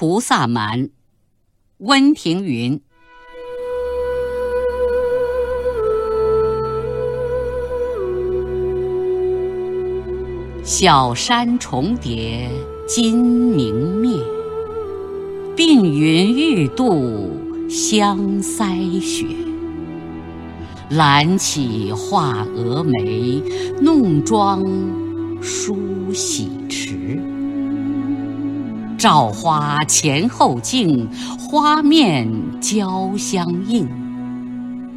菩萨蛮》，温庭筠。小山重叠金明灭，鬓云欲度香腮雪。懒起画蛾眉，弄妆梳洗迟。照花前后镜，花面交相映。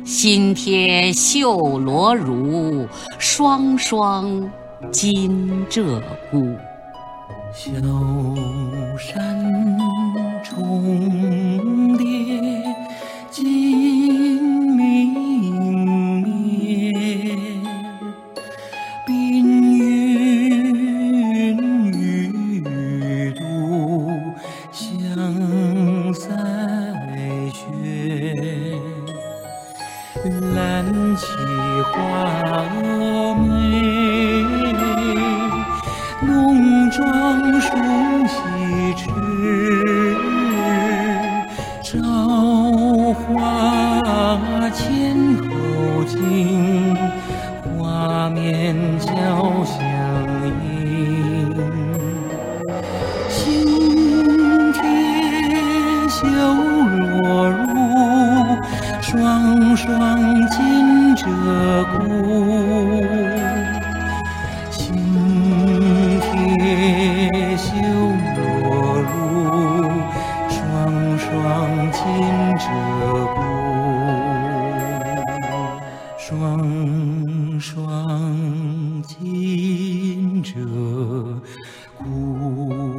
新贴绣罗襦，双双。金鹧鸪，小山懒起画蛾眉。浓妆梳洗迟，朝花前后镜，花面交相映。新贴绣罗襦，双双。枯心帖绣罗襦双双金鹧鸪双双金鹧鸪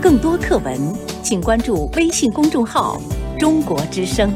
更多课文请关注微信公众号“中国之声”。